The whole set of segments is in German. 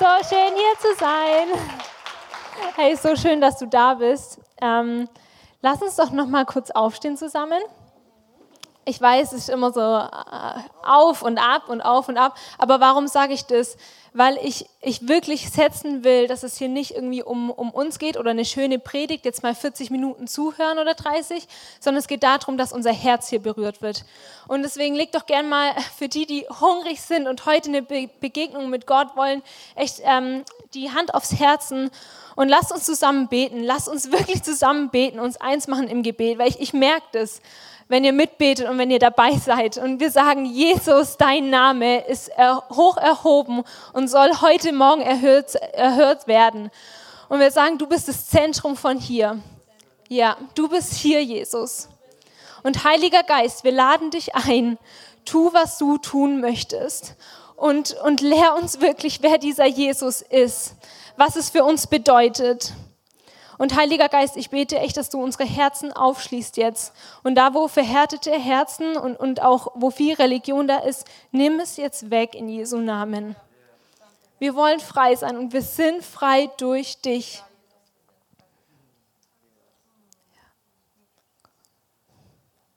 so schön hier zu sein. Hey, so schön, dass du da bist. Ähm, lass uns doch noch mal kurz aufstehen zusammen. Ich weiß, es ist immer so äh, auf und ab und auf und ab. Aber warum sage ich das? Weil ich, ich wirklich setzen will, dass es hier nicht irgendwie um, um uns geht oder eine schöne Predigt, jetzt mal 40 Minuten zuhören oder 30, sondern es geht darum, dass unser Herz hier berührt wird. Und deswegen leg doch gern mal für die, die hungrig sind und heute eine Be Begegnung mit Gott wollen, echt ähm, die Hand aufs Herzen und lasst uns zusammen beten. Lasst uns wirklich zusammen beten, uns eins machen im Gebet, weil ich, ich merke das wenn ihr mitbetet und wenn ihr dabei seid. Und wir sagen, Jesus, dein Name ist hoch erhoben und soll heute Morgen erhört, erhört werden. Und wir sagen, du bist das Zentrum von hier. Ja, du bist hier, Jesus. Und Heiliger Geist, wir laden dich ein. Tu, was du tun möchtest. Und, und lehr uns wirklich, wer dieser Jesus ist, was es für uns bedeutet. Und Heiliger Geist, ich bete echt, dass du unsere Herzen aufschließt jetzt. Und da, wo verhärtete Herzen und, und auch wo viel Religion da ist, nimm es jetzt weg in Jesu Namen. Wir wollen frei sein und wir sind frei durch dich.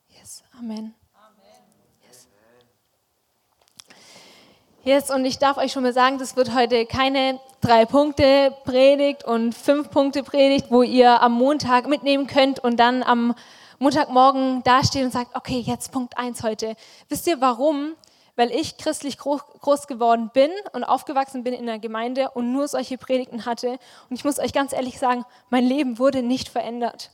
Yes, Amen. Yes, und ich darf euch schon mal sagen, das wird heute keine drei Punkte Predigt und fünf Punkte Predigt, wo ihr am Montag mitnehmen könnt und dann am Montagmorgen dastehen und sagt, okay, jetzt Punkt eins heute. Wisst ihr warum? Weil ich christlich groß geworden bin und aufgewachsen bin in der Gemeinde und nur solche Predigten hatte. Und ich muss euch ganz ehrlich sagen, mein Leben wurde nicht verändert.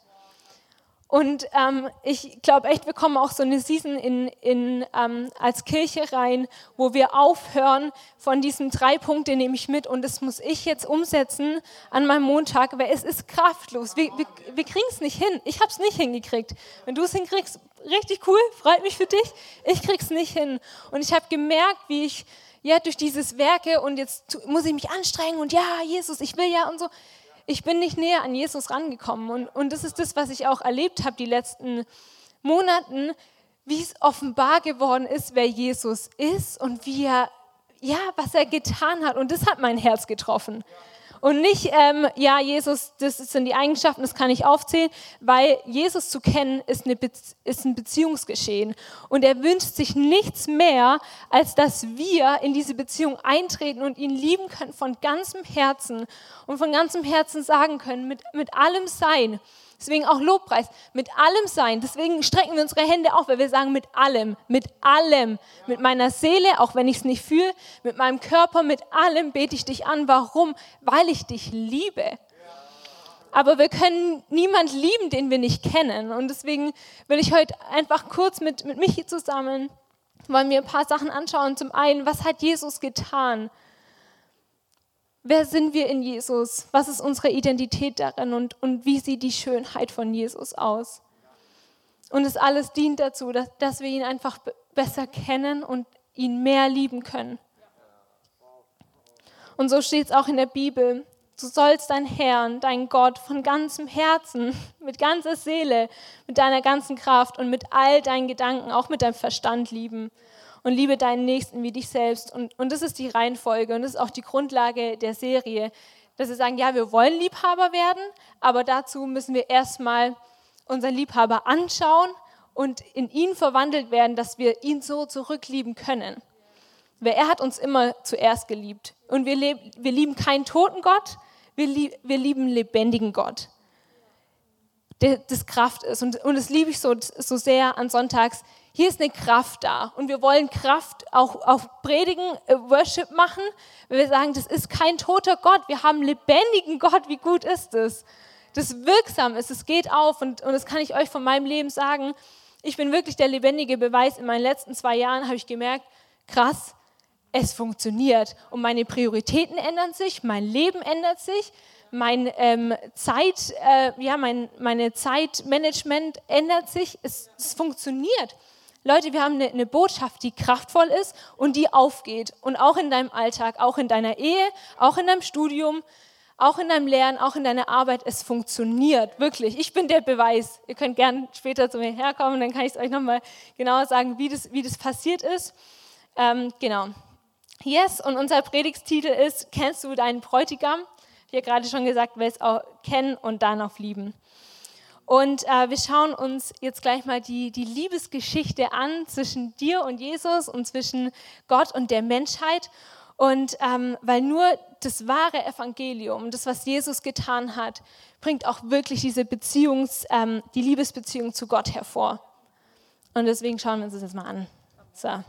Und ähm, ich glaube echt, wir kommen auch so eine Season in, in, ähm, als Kirche rein, wo wir aufhören von diesen drei Punkten, nehme ich mit und das muss ich jetzt umsetzen an meinem Montag, weil es ist kraftlos. Wir, wir, wir kriegen es nicht hin. Ich habe es nicht hingekriegt. Wenn du es hinkriegst, richtig cool, freut mich für dich. Ich krieg's nicht hin. Und ich habe gemerkt, wie ich ja durch dieses Werke und jetzt muss ich mich anstrengen und ja, Jesus, ich will ja und so ich bin nicht näher an Jesus rangekommen. Und, und das ist das, was ich auch erlebt habe die letzten Monaten, wie es offenbar geworden ist, wer Jesus ist und wie er, ja, was er getan hat. Und das hat mein Herz getroffen. Und nicht, ähm, ja, Jesus, das sind die Eigenschaften, das kann ich aufzählen, weil Jesus zu kennen ist, eine Be ist ein Beziehungsgeschehen. Und er wünscht sich nichts mehr, als dass wir in diese Beziehung eintreten und ihn lieben können von ganzem Herzen und von ganzem Herzen sagen können, mit, mit allem Sein. Deswegen auch Lobpreis, mit allem sein. Deswegen strecken wir unsere Hände auf, weil wir sagen mit allem, mit allem, mit meiner Seele, auch wenn ich es nicht fühle, mit meinem Körper, mit allem bete ich dich an. Warum? Weil ich dich liebe. Aber wir können niemand lieben, den wir nicht kennen. Und deswegen will ich heute einfach kurz mit, mit Michi zusammen, wollen wir ein paar Sachen anschauen. Zum einen, was hat Jesus getan? Wer sind wir in Jesus? Was ist unsere Identität darin und, und wie sieht die Schönheit von Jesus aus? Und es alles dient dazu, dass, dass wir ihn einfach besser kennen und ihn mehr lieben können. Und so steht es auch in der Bibel. Du sollst deinen Herrn, deinen Gott von ganzem Herzen, mit ganzer Seele, mit deiner ganzen Kraft und mit all deinen Gedanken, auch mit deinem Verstand lieben und liebe deinen Nächsten wie dich selbst. Und, und das ist die Reihenfolge und das ist auch die Grundlage der Serie, dass wir sagen, ja, wir wollen Liebhaber werden, aber dazu müssen wir erstmal unseren Liebhaber anschauen und in ihn verwandelt werden, dass wir ihn so zurücklieben können. Weil er hat uns immer zuerst geliebt. Und wir, wir lieben keinen toten Gott, wir, lieb wir lieben lebendigen Gott, das Kraft ist. Und, und das liebe ich so, so sehr an Sonntags, hier ist eine Kraft da und wir wollen Kraft auch auf Predigen, äh, Worship machen. Wir sagen, das ist kein toter Gott, wir haben lebendigen Gott, wie gut ist es? Das wirksam ist, es geht auf und, und das kann ich euch von meinem Leben sagen. Ich bin wirklich der lebendige Beweis. In meinen letzten zwei Jahren habe ich gemerkt, krass, es funktioniert und meine Prioritäten ändern sich, mein Leben ändert sich, mein ähm, Zeit, äh, ja, mein meine Zeitmanagement ändert sich, es, es funktioniert. Leute, wir haben eine, eine, Botschaft, die kraftvoll ist und die aufgeht. Und auch in deinem Alltag, auch in deiner Ehe, auch in deinem Studium, auch in deinem Lernen, auch in deiner Arbeit. Es funktioniert, wirklich. Ich bin der Beweis. Ihr könnt gerne später zu mir herkommen, dann kann ich es euch nochmal genauer sagen, wie das, wie das passiert ist. Ähm, genau. Yes, und unser Predigtstitel ist, kennst du deinen Bräutigam? Wie gerade schon gesagt, wer es auch kennen und dann auf lieben. Und äh, wir schauen uns jetzt gleich mal die, die Liebesgeschichte an zwischen dir und Jesus und zwischen Gott und der Menschheit. Und ähm, weil nur das wahre Evangelium, das, was Jesus getan hat, bringt auch wirklich diese Beziehungs, ähm, die Liebesbeziehung zu Gott hervor. Und deswegen schauen wir uns das jetzt mal an. So.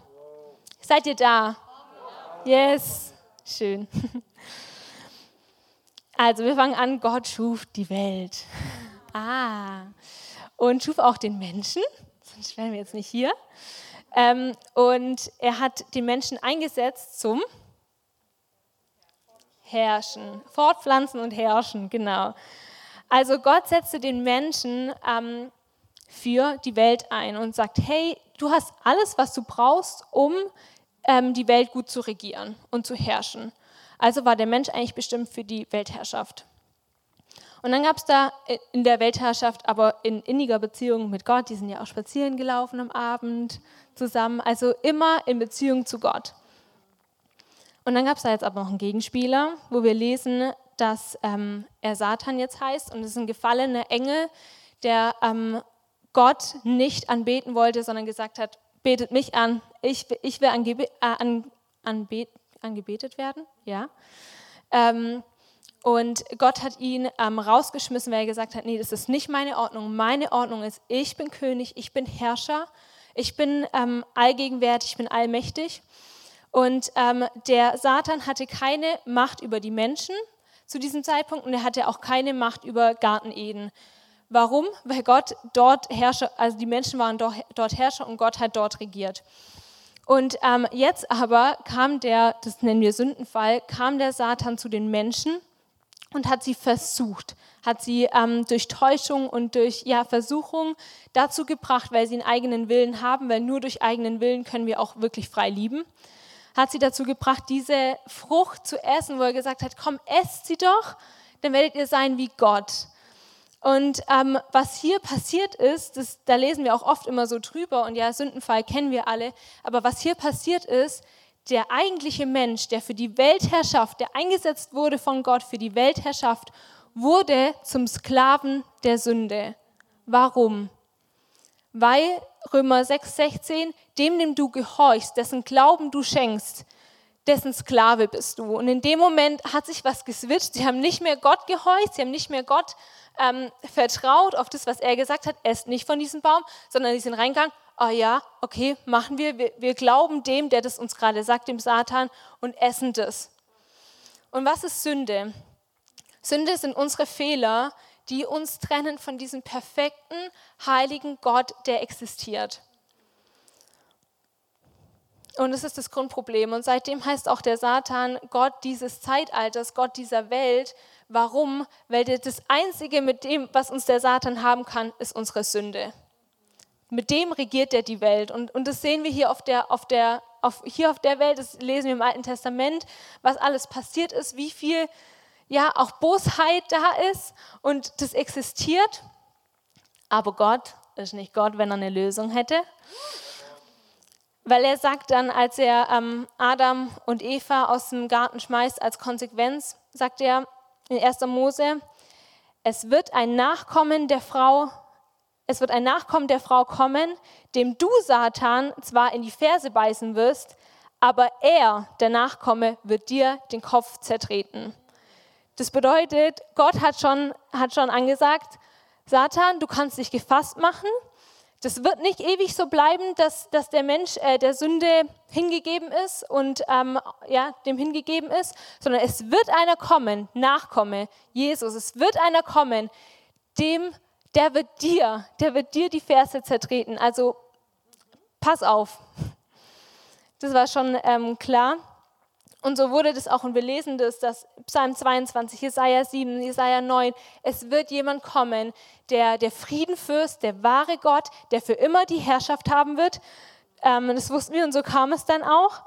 Seid ihr da? Yes. Schön. Also, wir fangen an. Gott schuf die Welt. Ah. Und schuf auch den Menschen, sonst wären wir jetzt nicht hier. Ähm, und er hat den Menschen eingesetzt zum Herrschen. Fortpflanzen und herrschen, genau. Also Gott setzte den Menschen ähm, für die Welt ein und sagt, hey, du hast alles, was du brauchst, um ähm, die Welt gut zu regieren und zu herrschen. Also war der Mensch eigentlich bestimmt für die Weltherrschaft. Und dann gab es da in der Weltherrschaft aber in inniger Beziehung mit Gott, die sind ja auch spazieren gelaufen am Abend zusammen, also immer in Beziehung zu Gott. Und dann gab es da jetzt aber noch einen Gegenspieler, wo wir lesen, dass ähm, er Satan jetzt heißt und es ist ein gefallener Engel, der ähm, Gott nicht anbeten wollte, sondern gesagt hat, betet mich an, ich, ich will angebe, äh, an, anbet, angebetet werden. Ja. Ähm, und Gott hat ihn ähm, rausgeschmissen, weil er gesagt hat, nee, das ist nicht meine Ordnung. Meine Ordnung ist, ich bin König, ich bin Herrscher, ich bin ähm, allgegenwärtig, ich bin allmächtig. Und ähm, der Satan hatte keine Macht über die Menschen zu diesem Zeitpunkt und er hatte auch keine Macht über Garten Eden. Warum? Weil Gott dort Herrscher, also die Menschen waren dort Herrscher und Gott hat dort regiert. Und ähm, jetzt aber kam der, das nennen wir Sündenfall, kam der Satan zu den Menschen und hat sie versucht, hat sie ähm, durch Täuschung und durch ja, Versuchung dazu gebracht, weil sie einen eigenen Willen haben, weil nur durch eigenen Willen können wir auch wirklich frei lieben, hat sie dazu gebracht, diese Frucht zu essen, wo er gesagt hat, komm, esst sie doch, dann werdet ihr sein wie Gott. Und ähm, was hier passiert ist, das, da lesen wir auch oft immer so drüber und ja, Sündenfall kennen wir alle, aber was hier passiert ist, der eigentliche Mensch, der für die Weltherrschaft, der eingesetzt wurde von Gott für die Weltherrschaft, wurde zum Sklaven der Sünde. Warum? Weil Römer 6,16, dem, dem du gehorchst, dessen Glauben du schenkst, dessen Sklave bist du. Und in dem Moment hat sich was geswitcht. Sie haben nicht mehr Gott gehorcht, sie haben nicht mehr Gott ähm, vertraut auf das, was er gesagt hat, esst nicht von diesem Baum, sondern sie sind reingegangen, ah ja, okay, machen wir. wir. Wir glauben dem, der das uns gerade sagt, dem Satan, und essen das. Und was ist Sünde? Sünde sind unsere Fehler, die uns trennen von diesem perfekten, heiligen Gott, der existiert. Und das ist das Grundproblem. Und seitdem heißt auch der Satan Gott dieses Zeitalters, Gott dieser Welt. Warum? Weil das Einzige, mit dem, was uns der Satan haben kann, ist unsere Sünde mit dem regiert er die Welt. Und, und das sehen wir hier auf der, auf der, auf, hier auf der Welt, das lesen wir im Alten Testament, was alles passiert ist, wie viel ja auch Bosheit da ist und das existiert. Aber Gott ist nicht Gott, wenn er eine Lösung hätte. Weil er sagt dann, als er ähm, Adam und Eva aus dem Garten schmeißt, als Konsequenz, sagt er in 1. Mose, es wird ein Nachkommen der Frau es wird ein Nachkommen der Frau kommen, dem du, Satan, zwar in die Ferse beißen wirst, aber er, der Nachkomme, wird dir den Kopf zertreten. Das bedeutet, Gott hat schon, hat schon angesagt, Satan, du kannst dich gefasst machen. Das wird nicht ewig so bleiben, dass, dass der Mensch äh, der Sünde hingegeben ist und ähm, ja, dem hingegeben ist, sondern es wird einer kommen, Nachkomme, Jesus, es wird einer kommen, dem der wird dir, der wird dir die Verse zertreten. Also pass auf. Das war schon ähm, klar. Und so wurde das auch, und wir lesen das, dass Psalm 22, Jesaja 7, Jesaja 9, es wird jemand kommen, der der Friedenfürst, der wahre Gott, der für immer die Herrschaft haben wird. Ähm, das wussten wir und so kam es dann auch,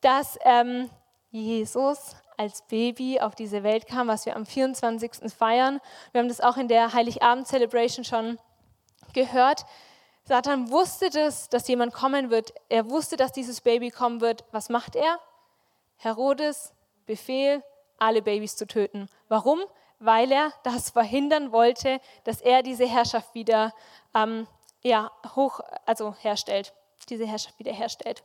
dass ähm, Jesus als Baby auf diese Welt kam, was wir am 24. feiern. Wir haben das auch in der Heiligabend-Celebration schon gehört. Satan wusste das, dass jemand kommen wird. Er wusste, dass dieses Baby kommen wird. Was macht er? Herodes Befehl, alle Babys zu töten. Warum? Weil er das verhindern wollte, dass er diese Herrschaft wieder ähm, ja, hoch, also herstellt, diese Herrschaft wieder herstellt.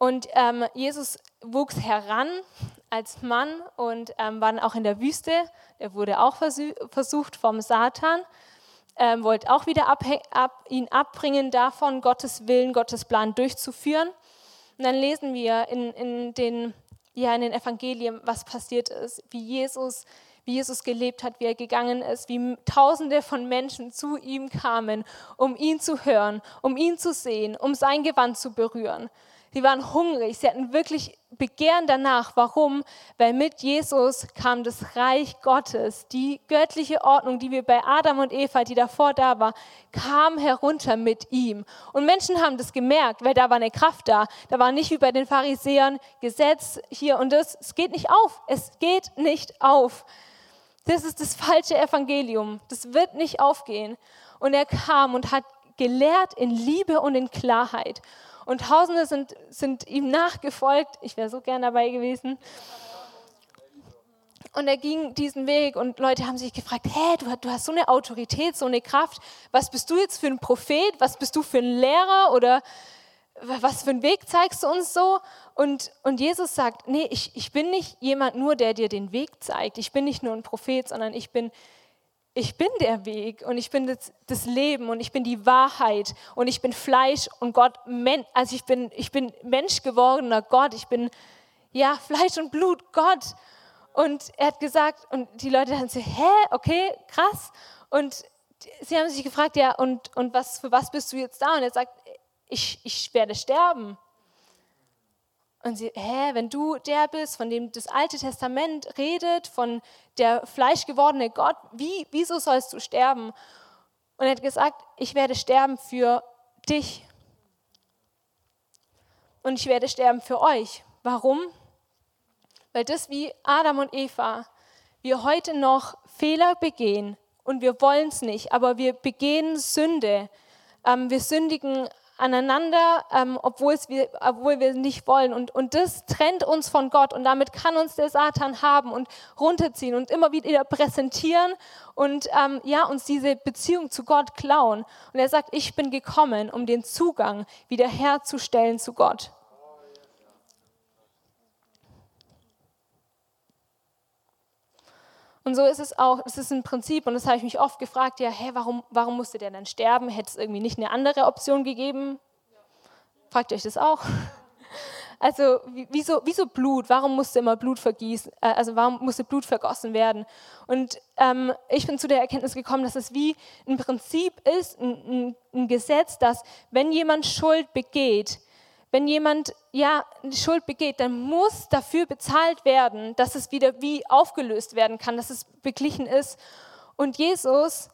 Und ähm, Jesus wuchs heran als Mann und ähm, war auch in der Wüste. Er wurde auch versucht vom Satan, ähm, wollte auch wieder ab, ihn abbringen davon, Gottes Willen, Gottes Plan durchzuführen. Und dann lesen wir in, in, den, ja, in den Evangelien, was passiert ist, wie Jesus, wie Jesus gelebt hat, wie er gegangen ist, wie Tausende von Menschen zu ihm kamen, um ihn zu hören, um ihn zu sehen, um sein Gewand zu berühren. Sie waren hungrig, sie hatten wirklich Begehren danach. Warum? Weil mit Jesus kam das Reich Gottes. Die göttliche Ordnung, die wir bei Adam und Eva, die davor da war, kam herunter mit ihm. Und Menschen haben das gemerkt, weil da war eine Kraft da. Da war nicht wie bei den Pharisäern Gesetz hier und das. Es geht nicht auf. Es geht nicht auf. Das ist das falsche Evangelium. Das wird nicht aufgehen. Und er kam und hat gelehrt in Liebe und in Klarheit. Und Tausende sind, sind ihm nachgefolgt. Ich wäre so gern dabei gewesen. Und er ging diesen Weg und Leute haben sich gefragt, hä, du, du, hast so eine Autorität, so eine Kraft. Was bist du jetzt für ein Prophet? Was bist du für ein Lehrer? Oder was für einen Weg zeigst du uns so? Und, und Jesus sagt, nee, ich, ich bin nicht jemand nur, der dir den Weg zeigt. Ich bin nicht nur ein Prophet, sondern ich bin ich bin der Weg und ich bin das, das, Leben und ich bin die Wahrheit und ich bin Fleisch und Gott, also ich bin, ich bin Mensch gewordener Gott, ich bin ja Fleisch und Blut Gott. Und er hat gesagt, und die Leute haben gesagt, hä, okay, krass. Und sie haben sich gefragt, ja, und, und was, für was bist du jetzt da? Und er sagt, ich, ich werde sterben. Und sie, hä, wenn du der bist, von dem das Alte Testament redet, von der fleischgewordene Gott, wie, wieso sollst du sterben? Und er hat gesagt, ich werde sterben für dich. Und ich werde sterben für euch. Warum? Weil das wie Adam und Eva, wir heute noch Fehler begehen und wir wollen es nicht, aber wir begehen Sünde. Ähm, wir sündigen aneinander, ähm, obwohl, wir, obwohl wir nicht wollen. Und, und das trennt uns von Gott und damit kann uns der Satan haben und runterziehen und immer wieder präsentieren und ähm, ja, uns diese Beziehung zu Gott klauen. Und er sagt, ich bin gekommen, um den Zugang wiederherzustellen zu Gott. Und so ist es auch, es ist ein Prinzip, und das habe ich mich oft gefragt, ja, hä, warum, warum musste der dann sterben? Hätte es irgendwie nicht eine andere Option gegeben? Fragt ihr euch das auch? Also wieso, wieso Blut? Warum musste immer Blut vergießen? Äh, also warum musste Blut vergossen werden? Und ähm, ich bin zu der Erkenntnis gekommen, dass es wie ein Prinzip ist, ein, ein, ein Gesetz, dass wenn jemand Schuld begeht, wenn jemand ja Schuld begeht, dann muss dafür bezahlt werden, dass es wieder wie aufgelöst werden kann, dass es beglichen ist. Und Jesus,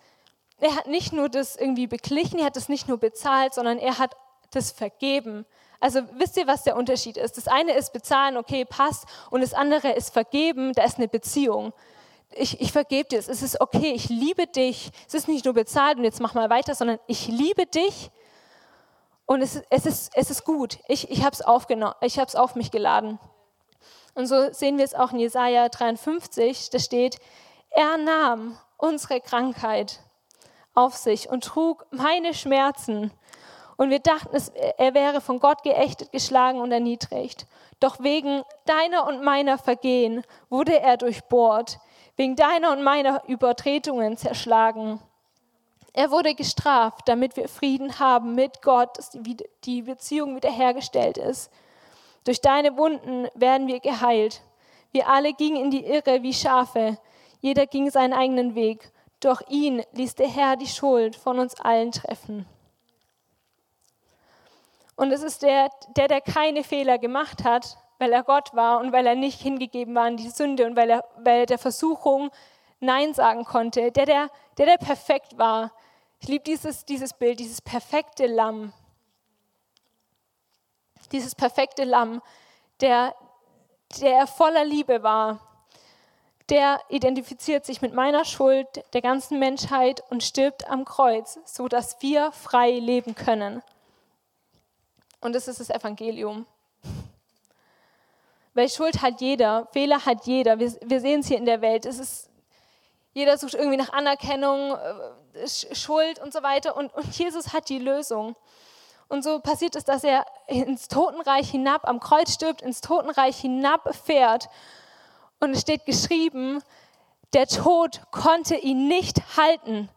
er hat nicht nur das irgendwie beglichen, er hat das nicht nur bezahlt, sondern er hat das vergeben. Also wisst ihr, was der Unterschied ist? Das eine ist bezahlen, okay, passt, und das andere ist vergeben, da ist eine Beziehung. Ich, ich vergebe dir, es ist okay, ich liebe dich. Es ist nicht nur bezahlt und jetzt mach mal weiter, sondern ich liebe dich und es, es, ist, es ist gut. Ich, ich habe es es auf mich geladen. Und so sehen wir es auch in Jesaja 53. Da steht: Er nahm unsere Krankheit auf sich und trug meine Schmerzen. Und wir dachten, er wäre von Gott geächtet, geschlagen und erniedrigt. Doch wegen deiner und meiner Vergehen wurde er durchbohrt, wegen deiner und meiner Übertretungen zerschlagen. Er wurde gestraft, damit wir Frieden haben mit Gott, dass die Beziehung wiederhergestellt ist. Durch deine Wunden werden wir geheilt. Wir alle gingen in die Irre wie Schafe. Jeder ging seinen eigenen Weg. Doch ihn ließ der Herr die Schuld von uns allen treffen. Und es ist der, der, der keine Fehler gemacht hat, weil er Gott war und weil er nicht hingegeben war an die Sünde und weil er, weil er der Versuchung Nein sagen konnte. Der, der, der, der perfekt war, ich liebe dieses, dieses Bild, dieses perfekte Lamm. Dieses perfekte Lamm, der, der voller Liebe war. Der identifiziert sich mit meiner Schuld, der ganzen Menschheit und stirbt am Kreuz, sodass wir frei leben können. Und das ist das Evangelium. Weil Schuld hat jeder, Fehler hat jeder. Wir, wir sehen es hier in der Welt. Es ist, jeder sucht irgendwie nach Anerkennung, äh, Schuld und so weiter. Und, und Jesus hat die Lösung. Und so passiert es, dass er ins Totenreich hinab, am Kreuz stirbt, ins Totenreich hinabfährt. Und es steht geschrieben, der Tod konnte ihn nicht halten.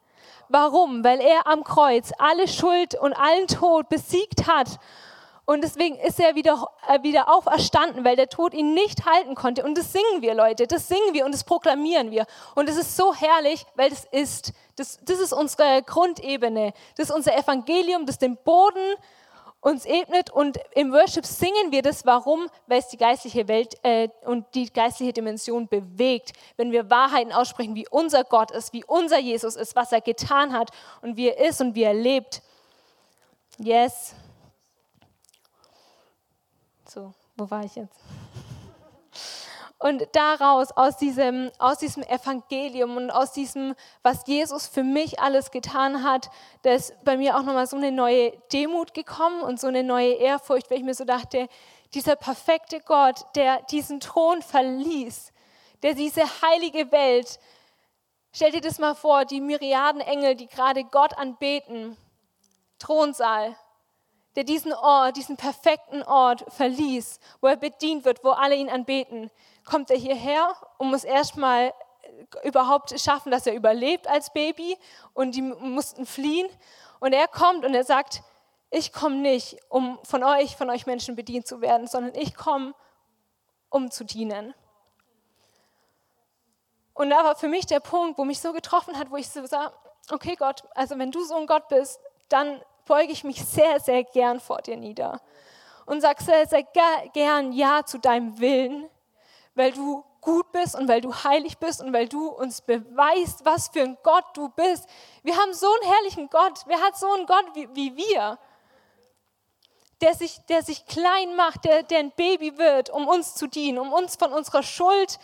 Warum? Weil er am Kreuz alle Schuld und allen Tod besiegt hat und deswegen ist er wieder, äh, wieder auferstanden, weil der Tod ihn nicht halten konnte. Und das singen wir, Leute. Das singen wir und das proklamieren wir. Und es ist so herrlich, weil das ist. Das, das ist unsere Grundebene. Das ist unser Evangelium, das den Boden uns ebnet. Und im Worship singen wir das. Warum? Weil es die geistliche Welt äh, und die geistliche Dimension bewegt. Wenn wir Wahrheiten aussprechen, wie unser Gott ist, wie unser Jesus ist, was er getan hat und wie er ist und wie er lebt. Yes. So, wo war ich jetzt? Und daraus, aus diesem, aus diesem Evangelium und aus diesem, was Jesus für mich alles getan hat, da ist bei mir auch nochmal so eine neue Demut gekommen und so eine neue Ehrfurcht, weil ich mir so dachte, dieser perfekte Gott, der diesen Thron verließ, der diese heilige Welt, stell dir das mal vor, die Myriaden Engel, die gerade Gott anbeten, Thronsaal, der diesen Ort, diesen perfekten Ort verließ, wo er bedient wird, wo alle ihn anbeten, kommt er hierher und muss erstmal überhaupt schaffen, dass er überlebt als Baby und die mussten fliehen. Und er kommt und er sagt, ich komme nicht, um von euch, von euch Menschen bedient zu werden, sondern ich komme, um zu dienen. Und da war für mich der Punkt, wo mich so getroffen hat, wo ich so sah, okay Gott, also wenn du so ein Gott bist, dann beuge ich mich sehr, sehr gern vor dir nieder und sage sehr, sehr gern Ja zu deinem Willen, weil du gut bist und weil du heilig bist und weil du uns beweist, was für ein Gott du bist. Wir haben so einen herrlichen Gott. Wer hat so einen Gott wie, wie wir? Der sich, der sich klein macht, der, der ein Baby wird, um uns zu dienen, um uns von unserer Schuld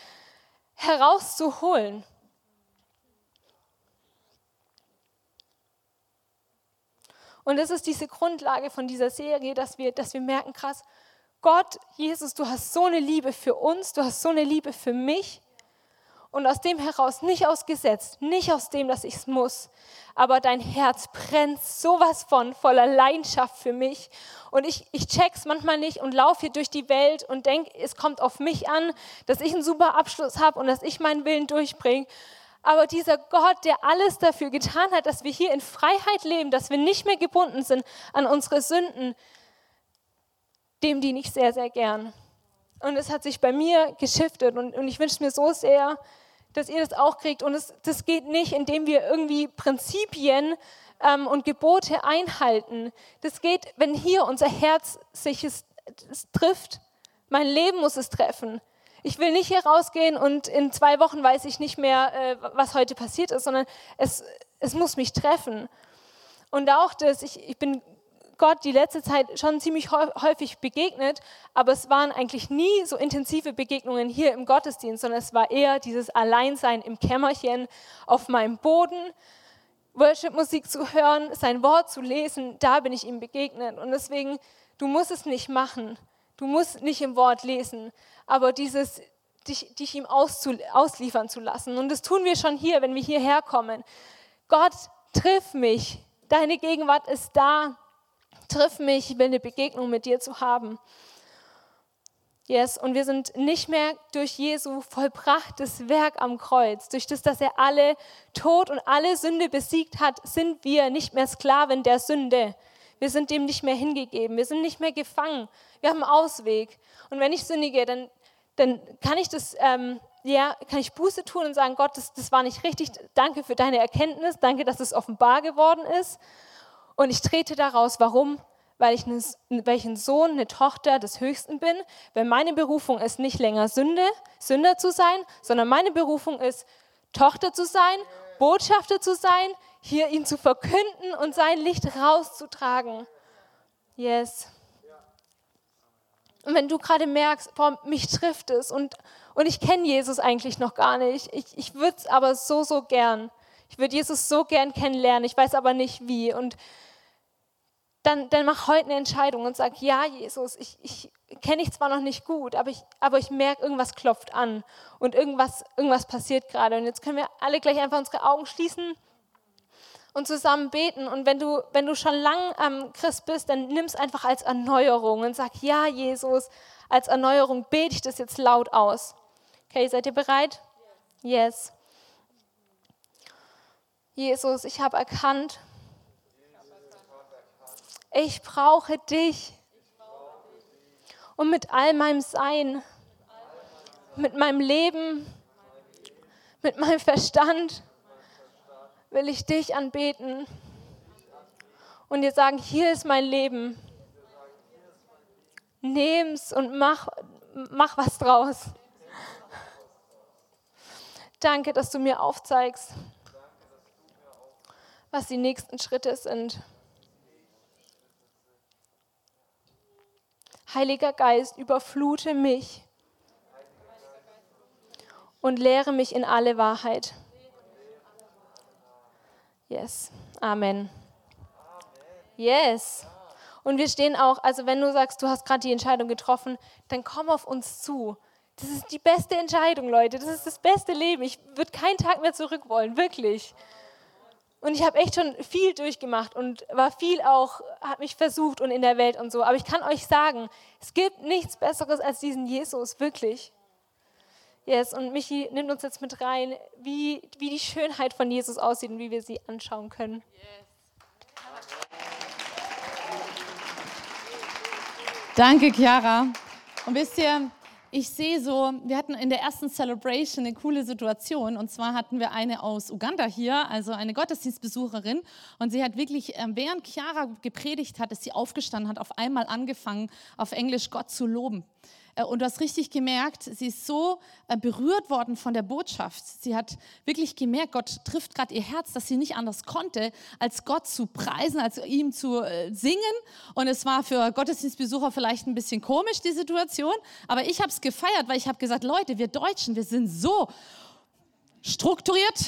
herauszuholen. Und das ist diese Grundlage von dieser Serie, dass wir, dass wir merken, krass, Gott, Jesus, du hast so eine Liebe für uns, du hast so eine Liebe für mich. Und aus dem heraus, nicht ausgesetzt, nicht aus dem, dass ich es muss, aber dein Herz brennt sowas von voller Leidenschaft für mich. Und ich, ich check's manchmal nicht und laufe hier durch die Welt und denke, es kommt auf mich an, dass ich einen super Abschluss habe und dass ich meinen Willen durchbringe. Aber dieser Gott, der alles dafür getan hat, dass wir hier in Freiheit leben, dass wir nicht mehr gebunden sind an unsere Sünden, dem diene ich sehr, sehr gern. Und es hat sich bei mir geschiftet und, und ich wünsche mir so sehr, dass ihr das auch kriegt. Und es, das geht nicht, indem wir irgendwie Prinzipien ähm, und Gebote einhalten. Das geht, wenn hier unser Herz sich es, es trifft. Mein Leben muss es treffen ich will nicht hier rausgehen und in zwei Wochen weiß ich nicht mehr, äh, was heute passiert ist, sondern es, es muss mich treffen. Und auch das, ich, ich bin Gott die letzte Zeit schon ziemlich häufig begegnet, aber es waren eigentlich nie so intensive Begegnungen hier im Gottesdienst, sondern es war eher dieses Alleinsein im Kämmerchen auf meinem Boden, Worship-Musik zu hören, sein Wort zu lesen, da bin ich ihm begegnet. Und deswegen, du musst es nicht machen. Du musst nicht im Wort lesen, aber dieses, dich, dich ihm ausliefern zu lassen. Und das tun wir schon hier, wenn wir hierher kommen. Gott, triff mich. Deine Gegenwart ist da. Triff mich, ich will eine Begegnung mit dir zu haben. Yes, und wir sind nicht mehr durch Jesu vollbrachtes Werk am Kreuz, durch das, dass er alle Tod und alle Sünde besiegt hat, sind wir nicht mehr Sklaven der Sünde. Wir sind dem nicht mehr hingegeben. Wir sind nicht mehr gefangen. Wir haben einen Ausweg. Und wenn ich sündige, dann, dann kann ich das, ähm, ja, kann ich Buße tun und sagen, Gott, das, das war nicht richtig. Danke für deine Erkenntnis. Danke, dass es offenbar geworden ist. Und ich trete daraus. Warum? Weil ich, weil ich ein Sohn, eine Tochter des Höchsten bin. Weil meine Berufung ist nicht länger Sünde, Sünder zu sein, sondern meine Berufung ist, Tochter zu sein, Botschafter zu sein, hier ihn zu verkünden und sein Licht rauszutragen. Yes. Und wenn du gerade merkst, boah, mich trifft es und, und ich kenne Jesus eigentlich noch gar nicht, ich, ich würde es aber so, so gern. Ich würde Jesus so gern kennenlernen, ich weiß aber nicht wie. Und dann, dann mach heute eine Entscheidung und sag, ja, Jesus, ich, ich kenne dich zwar noch nicht gut, aber ich, aber ich merke, irgendwas klopft an und irgendwas, irgendwas passiert gerade. Und jetzt können wir alle gleich einfach unsere Augen schließen und zusammen beten. Und wenn du, wenn du schon lang am Christ bist, dann nimm es einfach als Erneuerung und sag, ja, Jesus, als Erneuerung bete ich das jetzt laut aus. Okay, seid ihr bereit? Yes. Jesus, ich habe erkannt, ich brauche dich. Und mit all meinem Sein, mit meinem Leben, mit meinem Verstand will ich dich anbeten und dir sagen, hier ist mein Leben. Nehm's und mach, mach was draus. Danke, dass du mir aufzeigst, was die nächsten Schritte sind. Heiliger Geist, überflute mich und lehre mich in alle Wahrheit. Yes. Amen. Yes. Und wir stehen auch, also wenn du sagst, du hast gerade die Entscheidung getroffen, dann komm auf uns zu. Das ist die beste Entscheidung, Leute. Das ist das beste Leben. Ich würde keinen Tag mehr zurück wollen, wirklich. Und ich habe echt schon viel durchgemacht und war viel auch, habe mich versucht und in der Welt und so. Aber ich kann euch sagen, es gibt nichts Besseres als diesen Jesus, wirklich. Yes, und Michi nimmt uns jetzt mit rein, wie, wie die Schönheit von Jesus aussieht und wie wir sie anschauen können. Danke, Chiara. Und wisst ihr, ich sehe so, wir hatten in der ersten Celebration eine coole Situation. Und zwar hatten wir eine aus Uganda hier, also eine Gottesdienstbesucherin. Und sie hat wirklich, ähm, während Chiara gepredigt hat, ist sie aufgestanden, hat auf einmal angefangen, auf Englisch Gott zu loben. Äh, und du hast richtig gemerkt, sie ist so äh, berührt worden von der Botschaft. Sie hat wirklich gemerkt, Gott trifft gerade ihr Herz, dass sie nicht anders konnte, als Gott zu preisen, als ihm zu äh, singen. Und es war für Gottesdienstbesucher vielleicht ein bisschen komisch, die Situation. Aber ich habe es gefeiert, weil ich habe gesagt, Leute, wir Deutschen, wir sind so strukturiert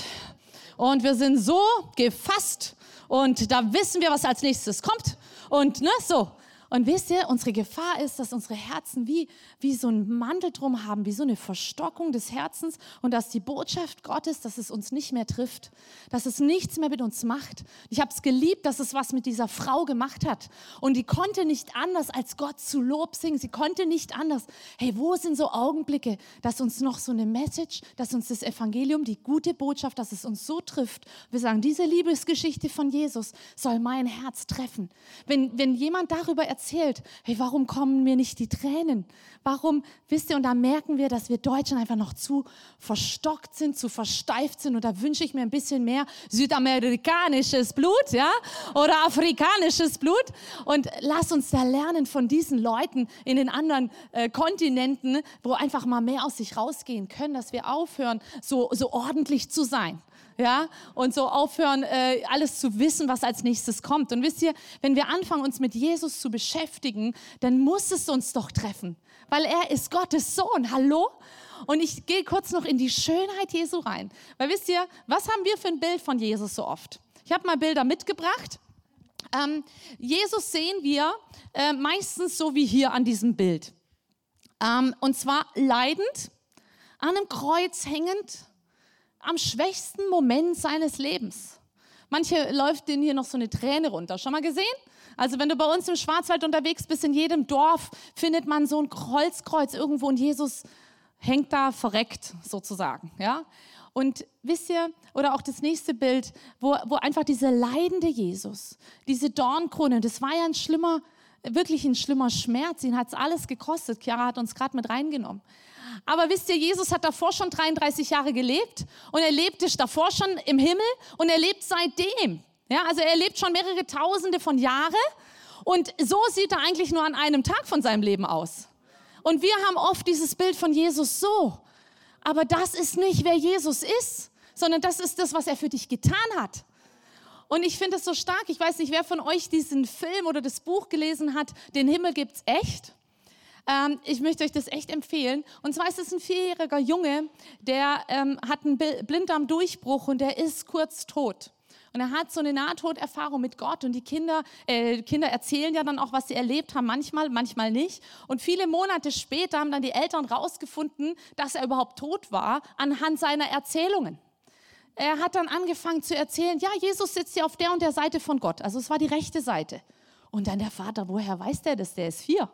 und wir sind so gefasst und da wissen wir, was als nächstes kommt. Und ne, so. Und wisst ihr, unsere Gefahr ist, dass unsere Herzen wie, wie so ein Mantel drum haben, wie so eine Verstockung des Herzens und dass die Botschaft Gottes, dass es uns nicht mehr trifft, dass es nichts mehr mit uns macht. Ich habe es geliebt, dass es was mit dieser Frau gemacht hat. Und die konnte nicht anders, als Gott zu Lob singen. Sie konnte nicht anders. Hey, wo sind so Augenblicke, dass uns noch so eine Message, dass uns das Evangelium, die gute Botschaft, dass es uns so trifft. Wir sagen, diese Liebesgeschichte von Jesus soll mein Herz treffen. Wenn, wenn jemand darüber erzählt, erzählt, hey, warum kommen mir nicht die Tränen? Warum, wisst ihr, und da merken wir, dass wir Deutschen einfach noch zu verstockt sind, zu versteift sind. Und da wünsche ich mir ein bisschen mehr südamerikanisches Blut, ja, oder afrikanisches Blut. Und lass uns da lernen von diesen Leuten in den anderen äh, Kontinenten, wo einfach mal mehr aus sich rausgehen können, dass wir aufhören, so, so ordentlich zu sein ja, und so aufhören, äh, alles zu wissen, was als nächstes kommt. Und wisst ihr, wenn wir anfangen, uns mit Jesus zu beschäftigen, dann muss es uns doch treffen, weil er ist Gottes Sohn. Hallo? Und ich gehe kurz noch in die Schönheit Jesu rein. Weil wisst ihr, was haben wir für ein Bild von Jesus so oft? Ich habe mal Bilder mitgebracht. Ähm, Jesus sehen wir äh, meistens so wie hier an diesem Bild. Ähm, und zwar leidend, an einem Kreuz hängend, am schwächsten Moment seines Lebens. Manche läuft denen hier noch so eine Träne runter. Schon mal gesehen? Also wenn du bei uns im Schwarzwald unterwegs bist, in jedem Dorf findet man so ein Kreuzkreuz irgendwo und Jesus hängt da verreckt sozusagen, ja? Und wisst ihr, oder auch das nächste Bild, wo, wo einfach dieser leidende Jesus, diese Dornkrone, das war ja ein schlimmer, wirklich ein schlimmer Schmerz, ihn hat es alles gekostet. Chiara hat uns gerade mit reingenommen. Aber wisst ihr, Jesus hat davor schon 33 Jahre gelebt und er lebte davor schon im Himmel und er lebt seitdem. Ja, also er lebt schon mehrere Tausende von Jahren und so sieht er eigentlich nur an einem Tag von seinem Leben aus. Und wir haben oft dieses Bild von Jesus so. Aber das ist nicht, wer Jesus ist, sondern das ist das, was er für dich getan hat. Und ich finde es so stark. Ich weiß nicht, wer von euch diesen Film oder das Buch gelesen hat. Den Himmel gibt's echt. Ähm, ich möchte euch das echt empfehlen. Und zwar ist es ein vierjähriger Junge, der ähm, hat einen Blinddarmdurchbruch und der ist kurz tot. Und er hat so eine Nahtoderfahrung mit Gott und die Kinder, äh, Kinder erzählen ja dann auch, was sie erlebt haben, manchmal, manchmal nicht. Und viele Monate später haben dann die Eltern rausgefunden, dass er überhaupt tot war, anhand seiner Erzählungen. Er hat dann angefangen zu erzählen, ja, Jesus sitzt hier auf der und der Seite von Gott. Also es war die rechte Seite. Und dann der Vater, woher weiß der das? Der ist vier.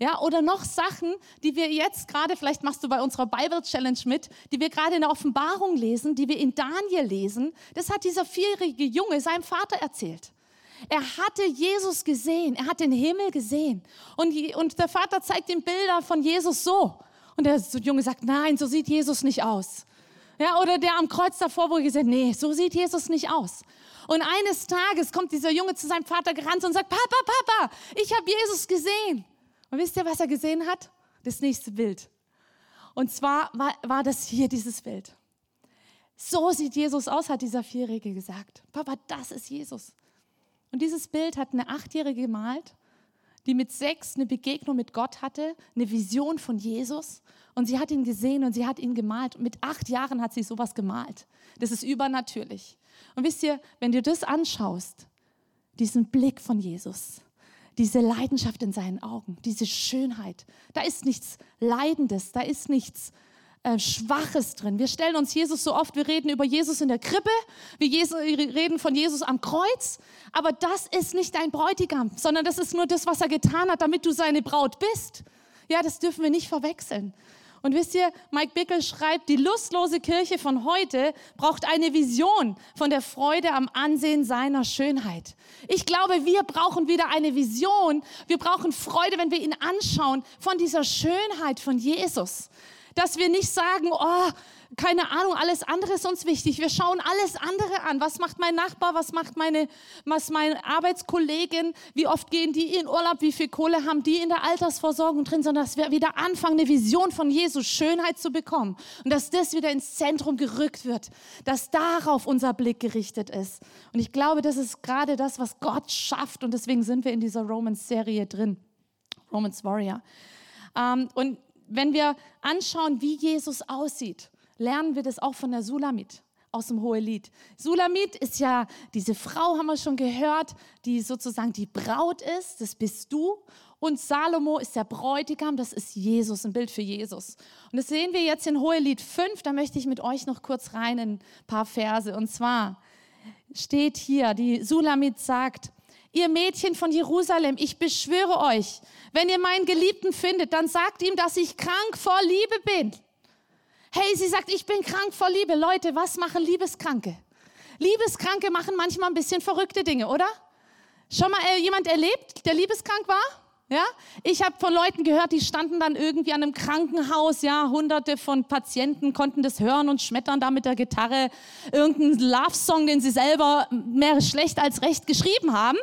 Ja, oder noch Sachen, die wir jetzt gerade, vielleicht machst du bei unserer Bible Challenge mit, die wir gerade in der Offenbarung lesen, die wir in Daniel lesen. Das hat dieser vierjährige Junge seinem Vater erzählt. Er hatte Jesus gesehen, er hat den Himmel gesehen. Und, und der Vater zeigt ihm Bilder von Jesus so. Und der Junge sagt, nein, so sieht Jesus nicht aus. Ja, oder der am Kreuz davor, wo er gesagt nee, so sieht Jesus nicht aus. Und eines Tages kommt dieser Junge zu seinem Vater gerannt und sagt, Papa, Papa, ich habe Jesus gesehen. Und wisst ihr, was er gesehen hat? Das nächste Bild. Und zwar war, war das hier dieses Bild. So sieht Jesus aus, hat dieser Vierjährige gesagt. Papa, das ist Jesus. Und dieses Bild hat eine Achtjährige gemalt, die mit sechs eine Begegnung mit Gott hatte, eine Vision von Jesus. Und sie hat ihn gesehen und sie hat ihn gemalt. Und mit acht Jahren hat sie sowas gemalt. Das ist übernatürlich. Und wisst ihr, wenn du das anschaust, diesen Blick von Jesus, diese Leidenschaft in seinen Augen, diese Schönheit. Da ist nichts Leidendes, da ist nichts äh, Schwaches drin. Wir stellen uns Jesus so oft, wir reden über Jesus in der Krippe, wir, Jesus, reden von Jesus am Kreuz, aber das ist nicht dein Bräutigam, sondern das ist nur das, was er getan hat, damit du seine Braut bist. Ja, das dürfen wir nicht verwechseln. Und wisst ihr, Mike Bickel schreibt, die lustlose Kirche von heute braucht eine Vision von der Freude am Ansehen seiner Schönheit. Ich glaube, wir brauchen wieder eine Vision. Wir brauchen Freude, wenn wir ihn anschauen, von dieser Schönheit von Jesus. Dass wir nicht sagen, oh, keine Ahnung, alles andere ist uns wichtig. Wir schauen alles andere an. Was macht mein Nachbar? Was macht meine, was meine Arbeitskollegin? Wie oft gehen die in Urlaub? Wie viel Kohle haben die in der Altersversorgung drin? Sondern dass wir wieder anfangen, eine Vision von Jesus, Schönheit zu bekommen. Und dass das wieder ins Zentrum gerückt wird. Dass darauf unser Blick gerichtet ist. Und ich glaube, das ist gerade das, was Gott schafft. Und deswegen sind wir in dieser Romans-Serie drin. Romans Warrior. Ähm, und wenn wir anschauen, wie Jesus aussieht, lernen wir das auch von der Sulamit aus dem Hohelied. Sulamit ist ja diese Frau, haben wir schon gehört, die sozusagen die Braut ist, das bist du. Und Salomo ist der Bräutigam, das ist Jesus, ein Bild für Jesus. Und das sehen wir jetzt in Hohelied 5, da möchte ich mit euch noch kurz rein in ein paar Verse. Und zwar steht hier, die Sulamit sagt, ihr Mädchen von Jerusalem, ich beschwöre euch, wenn ihr meinen Geliebten findet, dann sagt ihm, dass ich krank vor Liebe bin. Hey, sie sagt, ich bin krank vor Liebe. Leute, was machen Liebeskranke? Liebeskranke machen manchmal ein bisschen verrückte Dinge, oder? Schon mal äh, jemand erlebt, der liebeskrank war? Ja? Ich habe von Leuten gehört, die standen dann irgendwie an einem Krankenhaus, ja, hunderte von Patienten konnten das hören und schmettern da mit der Gitarre irgendeinen Love-Song, den sie selber mehr schlecht als recht geschrieben haben.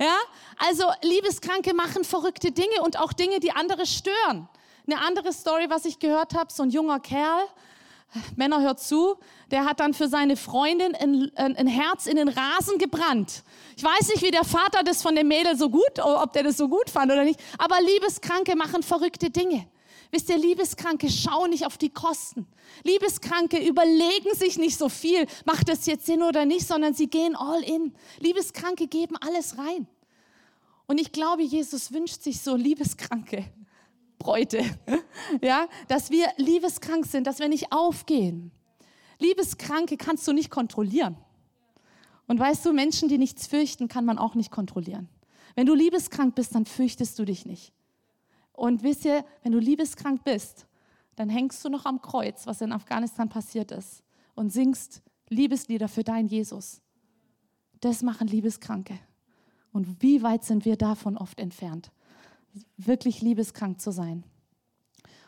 Ja? Also Liebeskranke machen verrückte Dinge und auch Dinge, die andere stören. Eine andere Story, was ich gehört habe, so ein junger Kerl, Männer hört zu, der hat dann für seine Freundin ein, ein, Herz in den Rasen gebrannt. Ich weiß nicht, wie der Vater das von dem Mädel so gut, ob der das so gut fand oder nicht, aber Liebeskranke machen verrückte Dinge. Wisst ihr, Liebeskranke schauen nicht auf die Kosten. Liebeskranke überlegen sich nicht so viel, macht das jetzt Sinn oder nicht, sondern sie gehen all in. Liebeskranke geben alles rein. Und ich glaube, Jesus wünscht sich so Liebeskranke. Bräute. Ja, dass wir liebeskrank sind, dass wir nicht aufgehen. Liebeskranke kannst du nicht kontrollieren. Und weißt du, Menschen, die nichts fürchten, kann man auch nicht kontrollieren. Wenn du liebeskrank bist, dann fürchtest du dich nicht. Und wisst ihr, wenn du liebeskrank bist, dann hängst du noch am Kreuz, was in Afghanistan passiert ist, und singst Liebeslieder für deinen Jesus. Das machen Liebeskranke. Und wie weit sind wir davon oft entfernt? Wirklich liebeskrank zu sein.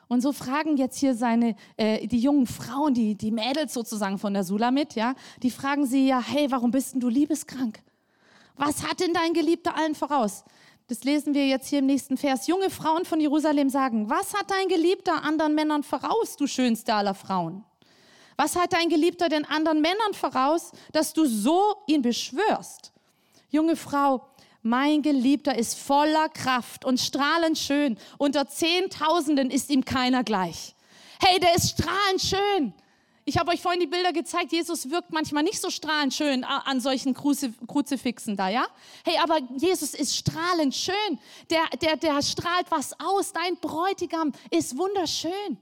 Und so fragen jetzt hier seine, äh, die jungen Frauen, die, die Mädels sozusagen von der Sulamit, ja, die fragen sie ja, hey, warum bist denn du liebeskrank? Was hat denn dein Geliebter allen voraus? Das lesen wir jetzt hier im nächsten Vers. Junge Frauen von Jerusalem sagen, was hat dein Geliebter anderen Männern voraus, du schönste aller Frauen? Was hat dein Geliebter den anderen Männern voraus, dass du so ihn beschwörst? Junge Frau, mein Geliebter ist voller Kraft und strahlend schön. Unter Zehntausenden ist ihm keiner gleich. Hey, der ist strahlend schön. Ich habe euch vorhin die Bilder gezeigt, Jesus wirkt manchmal nicht so strahlend schön an solchen Kruzifixen da, ja? Hey, aber Jesus ist strahlend schön. Der, der, der strahlt was aus. Dein Bräutigam ist wunderschön.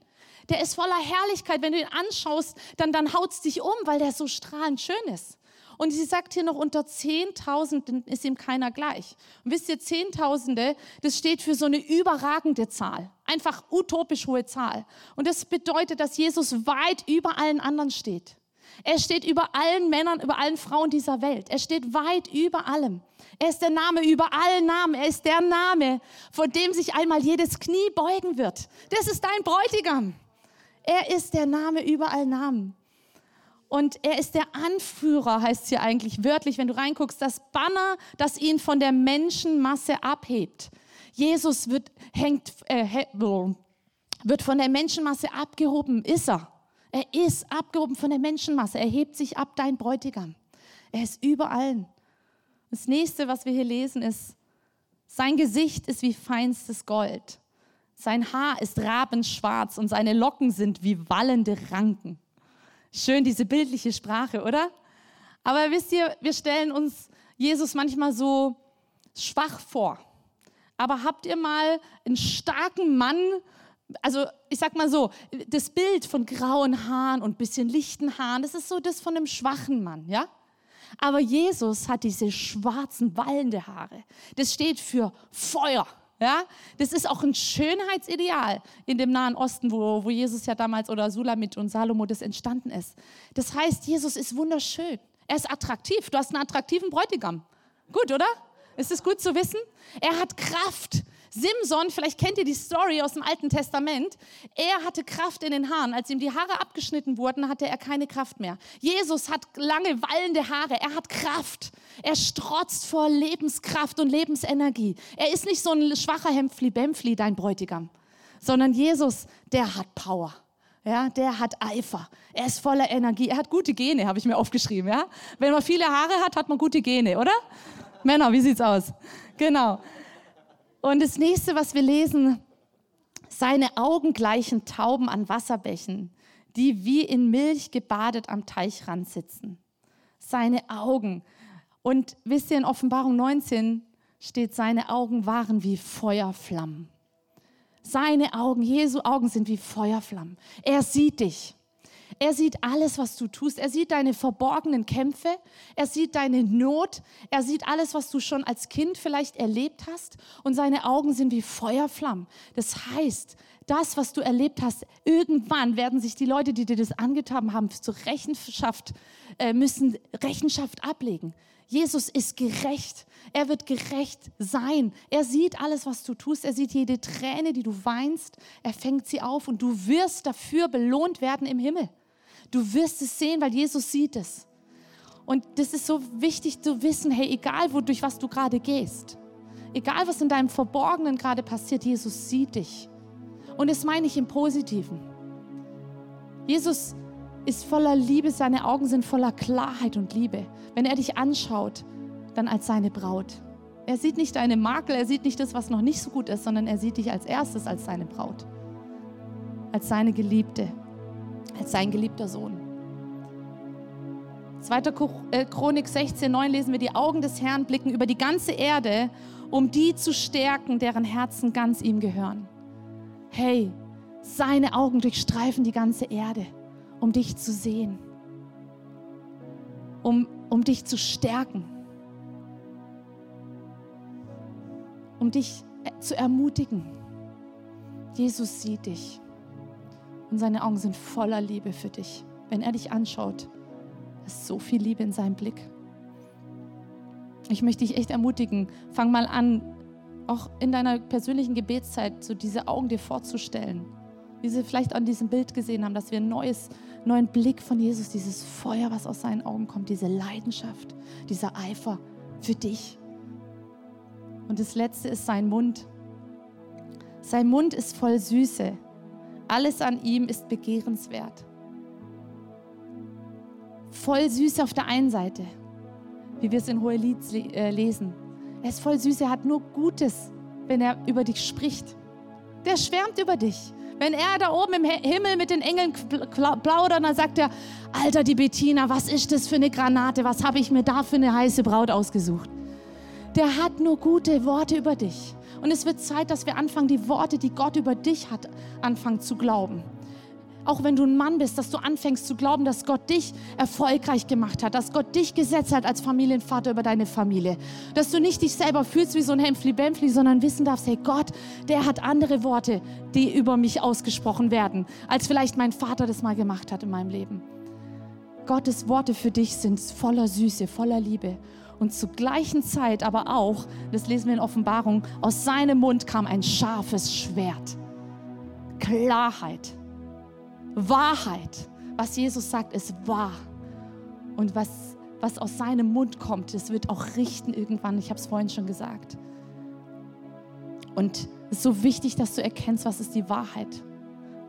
Der ist voller Herrlichkeit. Wenn du ihn anschaust, dann, dann haut es dich um, weil der so strahlend schön ist. Und sie sagt hier noch, unter Zehntausenden ist ihm keiner gleich. Und wisst ihr, Zehntausende, das steht für so eine überragende Zahl. Einfach utopisch hohe Zahl. Und das bedeutet, dass Jesus weit über allen anderen steht. Er steht über allen Männern, über allen Frauen dieser Welt. Er steht weit über allem. Er ist der Name über allen Namen. Er ist der Name, vor dem sich einmal jedes Knie beugen wird. Das ist dein Bräutigam. Er ist der Name über allen Namen. Und er ist der Anführer, heißt es hier eigentlich wörtlich, wenn du reinguckst, das Banner, das ihn von der Menschenmasse abhebt. Jesus wird, hängt, äh, wird von der Menschenmasse abgehoben, ist er. Er ist abgehoben von der Menschenmasse. Er hebt sich ab, dein Bräutigam. Er ist überall. Das nächste, was wir hier lesen, ist, sein Gesicht ist wie feinstes Gold. Sein Haar ist rabenschwarz und seine Locken sind wie wallende Ranken. Schön diese bildliche Sprache, oder? Aber wisst ihr, wir stellen uns Jesus manchmal so schwach vor. Aber habt ihr mal einen starken Mann, also ich sag mal so, das Bild von grauen Haaren und bisschen lichten Haaren, das ist so das von einem schwachen Mann, ja? Aber Jesus hat diese schwarzen, wallende Haare. Das steht für Feuer. Ja, das ist auch ein Schönheitsideal in dem Nahen Osten, wo, wo Jesus ja damals oder Sulamit und Salomo das entstanden ist. Das heißt, Jesus ist wunderschön. Er ist attraktiv. Du hast einen attraktiven Bräutigam. Gut, oder? Ist es gut zu wissen? Er hat Kraft. Simson, vielleicht kennt ihr die Story aus dem Alten Testament, er hatte Kraft in den Haaren. Als ihm die Haare abgeschnitten wurden, hatte er keine Kraft mehr. Jesus hat lange wallende Haare, er hat Kraft. Er strotzt vor Lebenskraft und Lebensenergie. Er ist nicht so ein schwacher Hempfli-Bempfli, dein Bräutigam, sondern Jesus, der hat Power. Ja, der hat Eifer. Er ist voller Energie. Er hat gute Gene, habe ich mir aufgeschrieben. Ja? Wenn man viele Haare hat, hat man gute Gene, oder? Männer, wie sieht's aus? Genau. Und das nächste, was wir lesen, seine Augen gleichen Tauben an Wasserbächen, die wie in Milch gebadet am Teichrand sitzen. Seine Augen. Und wisst ihr, in Offenbarung 19 steht, seine Augen waren wie Feuerflammen. Seine Augen, Jesu Augen sind wie Feuerflammen. Er sieht dich. Er sieht alles, was du tust. Er sieht deine verborgenen Kämpfe. Er sieht deine Not. Er sieht alles, was du schon als Kind vielleicht erlebt hast. Und seine Augen sind wie Feuerflammen. Das heißt, das, was du erlebt hast, irgendwann werden sich die Leute, die dir das angetan haben, zur Rechenschaft, äh, müssen Rechenschaft ablegen. Jesus ist gerecht. Er wird gerecht sein. Er sieht alles, was du tust. Er sieht jede Träne, die du weinst. Er fängt sie auf und du wirst dafür belohnt werden im Himmel. Du wirst es sehen, weil Jesus sieht es. Und das ist so wichtig zu wissen, hey, egal wo durch was du gerade gehst, egal was in deinem Verborgenen gerade passiert, Jesus sieht dich. Und das meine ich im Positiven. Jesus ist voller Liebe, seine Augen sind voller Klarheit und Liebe. Wenn er dich anschaut, dann als seine Braut. Er sieht nicht deine Makel, er sieht nicht das, was noch nicht so gut ist, sondern er sieht dich als erstes als seine Braut, als seine Geliebte als sein geliebter Sohn. 2. Äh, Chronik 16, 9 lesen wir, die Augen des Herrn blicken über die ganze Erde, um die zu stärken, deren Herzen ganz ihm gehören. Hey, seine Augen durchstreifen die ganze Erde, um dich zu sehen, um, um dich zu stärken, um dich äh, zu ermutigen. Jesus sieht dich und seine Augen sind voller Liebe für dich. Wenn er dich anschaut, ist so viel Liebe in seinem Blick. Ich möchte dich echt ermutigen, fang mal an, auch in deiner persönlichen Gebetszeit so diese Augen dir vorzustellen. Wie sie vielleicht an diesem Bild gesehen haben, dass wir einen neues, neuen Blick von Jesus, dieses Feuer, was aus seinen Augen kommt, diese Leidenschaft, dieser Eifer für dich. Und das Letzte ist sein Mund. Sein Mund ist voll Süße. Alles an ihm ist begehrenswert. Voll süß auf der einen Seite, wie wir es in Hohelied äh, lesen. Er ist voll süß, er hat nur Gutes, wenn er über dich spricht. Der schwärmt über dich. Wenn er da oben im Himmel mit den Engeln plaudert, dann sagt er, Alter, die Bettina, was ist das für eine Granate? Was habe ich mir da für eine heiße Braut ausgesucht? Der hat nur gute Worte über dich. Und es wird Zeit, dass wir anfangen, die Worte, die Gott über dich hat, anfangen zu glauben auch wenn du ein Mann bist, dass du anfängst zu glauben, dass Gott dich erfolgreich gemacht hat, dass Gott dich gesetzt hat als Familienvater über deine Familie. Dass du nicht dich selber fühlst wie so ein Hempfli-Bempfli, sondern wissen darfst, hey Gott, der hat andere Worte, die über mich ausgesprochen werden, als vielleicht mein Vater das mal gemacht hat in meinem Leben. Gottes Worte für dich sind voller Süße, voller Liebe. Und zur gleichen Zeit aber auch, das lesen wir in Offenbarung, aus seinem Mund kam ein scharfes Schwert. Klarheit Wahrheit. Was Jesus sagt, ist wahr. Und was, was aus seinem Mund kommt, das wird auch richten irgendwann. Ich habe es vorhin schon gesagt. Und es ist so wichtig, dass du erkennst, was ist die Wahrheit.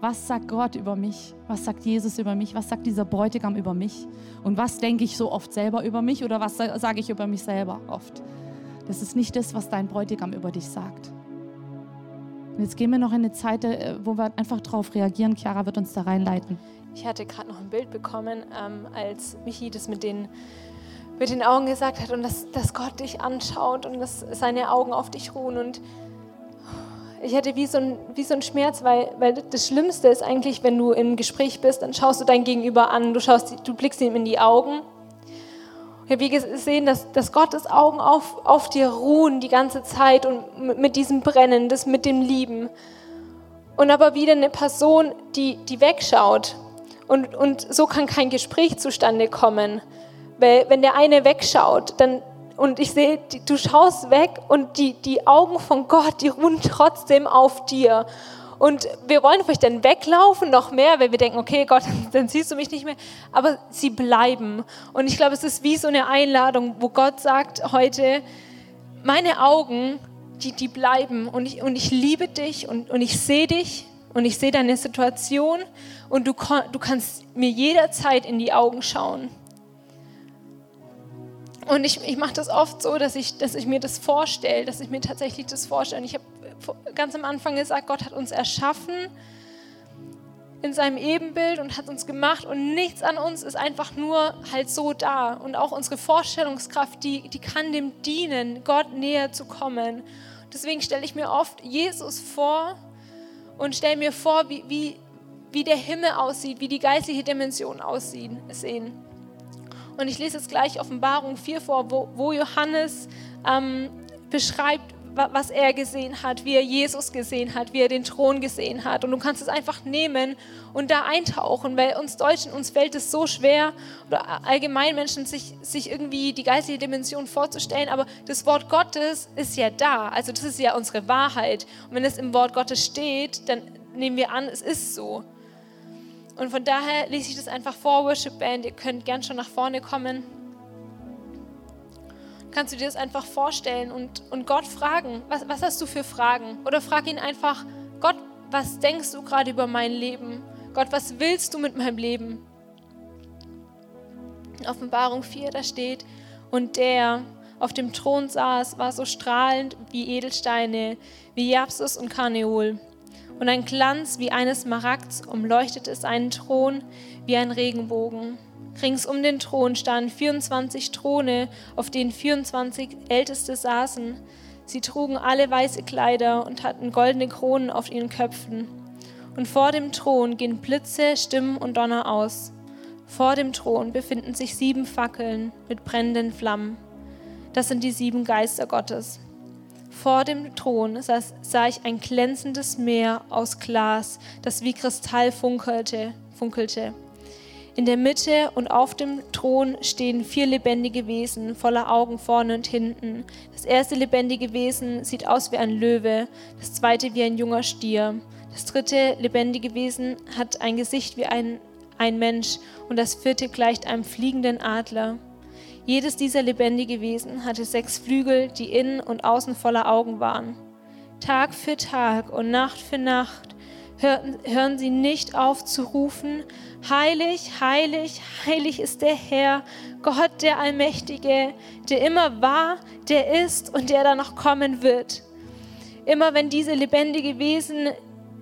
Was sagt Gott über mich? Was sagt Jesus über mich? Was sagt dieser Bräutigam über mich? Und was denke ich so oft selber über mich oder was sage ich über mich selber oft? Das ist nicht das, was dein Bräutigam über dich sagt. Und jetzt gehen wir noch in eine Zeit, äh, wo wir einfach darauf reagieren. Chiara wird uns da reinleiten. Ich hatte gerade noch ein Bild bekommen, ähm, als Michi das mit den, mit den Augen gesagt hat und dass, dass Gott dich anschaut und dass seine Augen auf dich ruhen. Und ich hatte wie so ein, wie so ein Schmerz, weil, weil das Schlimmste ist eigentlich, wenn du im Gespräch bist, dann schaust du dein Gegenüber an, du, schaust, du blickst ihm in die Augen ich habe gesehen, dass, dass Gottes Augen auf, auf dir ruhen die ganze Zeit und mit diesem Brennen, das mit dem Lieben. Und aber wieder eine Person, die, die wegschaut. Und, und so kann kein Gespräch zustande kommen. Weil wenn der eine wegschaut, dann, und ich sehe, du schaust weg und die, die Augen von Gott, die ruhen trotzdem auf dir. Und wir wollen vielleicht dann weglaufen noch mehr, weil wir denken, okay, Gott, dann siehst du mich nicht mehr. Aber sie bleiben. Und ich glaube, es ist wie so eine Einladung, wo Gott sagt heute, meine Augen, die, die bleiben. Und ich, und ich liebe dich und, und ich sehe dich und ich sehe deine Situation. Und du, du kannst mir jederzeit in die Augen schauen. Und ich, ich mache das oft so, dass ich, dass ich mir das vorstelle, dass ich mir tatsächlich das vorstelle. ich habe ganz am Anfang gesagt, Gott hat uns erschaffen in seinem Ebenbild und hat uns gemacht und nichts an uns ist einfach nur halt so da. Und auch unsere Vorstellungskraft, die, die kann dem dienen, Gott näher zu kommen. Deswegen stelle ich mir oft Jesus vor und stelle mir vor, wie, wie, wie der Himmel aussieht, wie die geistliche Dimension aussehen. Und ich lese jetzt gleich Offenbarung 4 vor, wo, wo Johannes ähm, beschreibt, was er gesehen hat, wie er Jesus gesehen hat, wie er den Thron gesehen hat. Und du kannst es einfach nehmen und da eintauchen, weil uns Deutschen, uns fällt es so schwer, oder allgemein Menschen, sich, sich irgendwie die geistige Dimension vorzustellen. Aber das Wort Gottes ist ja da. Also das ist ja unsere Wahrheit. Und wenn es im Wort Gottes steht, dann nehmen wir an, es ist so. Und von daher lese ich das einfach vor, Worship Band. Ihr könnt gern schon nach vorne kommen kannst du dir das einfach vorstellen und, und Gott fragen, was, was hast du für Fragen? Oder frag ihn einfach, Gott, was denkst du gerade über mein Leben? Gott, was willst du mit meinem Leben? In Offenbarung 4, da steht, und der auf dem Thron saß, war so strahlend wie Edelsteine, wie Japsus und Karneol. Und ein Glanz wie eines Smaragds umleuchtete seinen Thron wie ein Regenbogen. Rings um den Thron standen 24 Throne, auf denen 24 Älteste saßen. Sie trugen alle weiße Kleider und hatten goldene Kronen auf ihren Köpfen. Und vor dem Thron gehen Blitze, Stimmen und Donner aus. Vor dem Thron befinden sich sieben Fackeln mit brennenden Flammen. Das sind die sieben Geister Gottes. Vor dem Thron sah ich ein glänzendes Meer aus Glas, das wie Kristall funkelte. funkelte. In der Mitte und auf dem Thron stehen vier lebendige Wesen voller Augen vorne und hinten. Das erste lebendige Wesen sieht aus wie ein Löwe, das zweite wie ein junger Stier. Das dritte lebendige Wesen hat ein Gesicht wie ein, ein Mensch und das vierte gleicht einem fliegenden Adler. Jedes dieser lebendige Wesen hatte sechs Flügel, die innen und außen voller Augen waren. Tag für Tag und Nacht für Nacht hören, hören sie nicht auf zu rufen, heilig, heilig, heilig ist der Herr, Gott der Allmächtige, der immer war, der ist und der da noch kommen wird. Immer wenn diese lebendige Wesen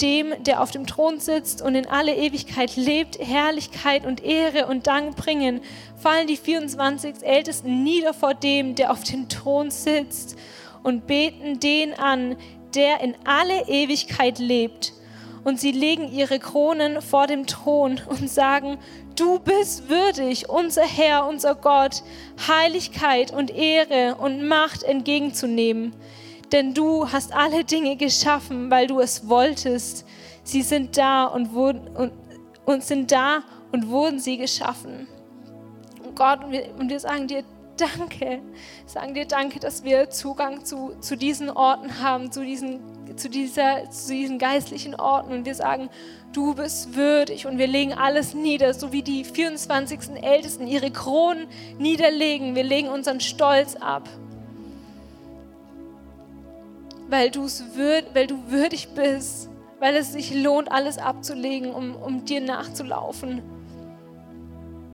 dem, der auf dem Thron sitzt und in alle Ewigkeit lebt, Herrlichkeit und Ehre und Dank bringen, fallen die 24 Ältesten nieder vor dem, der auf dem Thron sitzt und beten den an, der in alle Ewigkeit lebt. Und sie legen ihre Kronen vor dem Thron und sagen, du bist würdig, unser Herr, unser Gott, Heiligkeit und Ehre und Macht entgegenzunehmen denn du hast alle Dinge geschaffen, weil du es wolltest. Sie sind da und, wurden, und, und sind da und wurden sie geschaffen. Und Gott, und wir, und wir sagen dir Danke, sagen dir Danke, dass wir Zugang zu, zu diesen Orten haben, zu diesen, zu, dieser, zu diesen geistlichen Orten. Und wir sagen, du bist würdig und wir legen alles nieder, so wie die 24. Ältesten ihre Kronen niederlegen. Wir legen unseren Stolz ab weil, würd, weil du würdig bist, weil es sich lohnt, alles abzulegen, um, um dir nachzulaufen.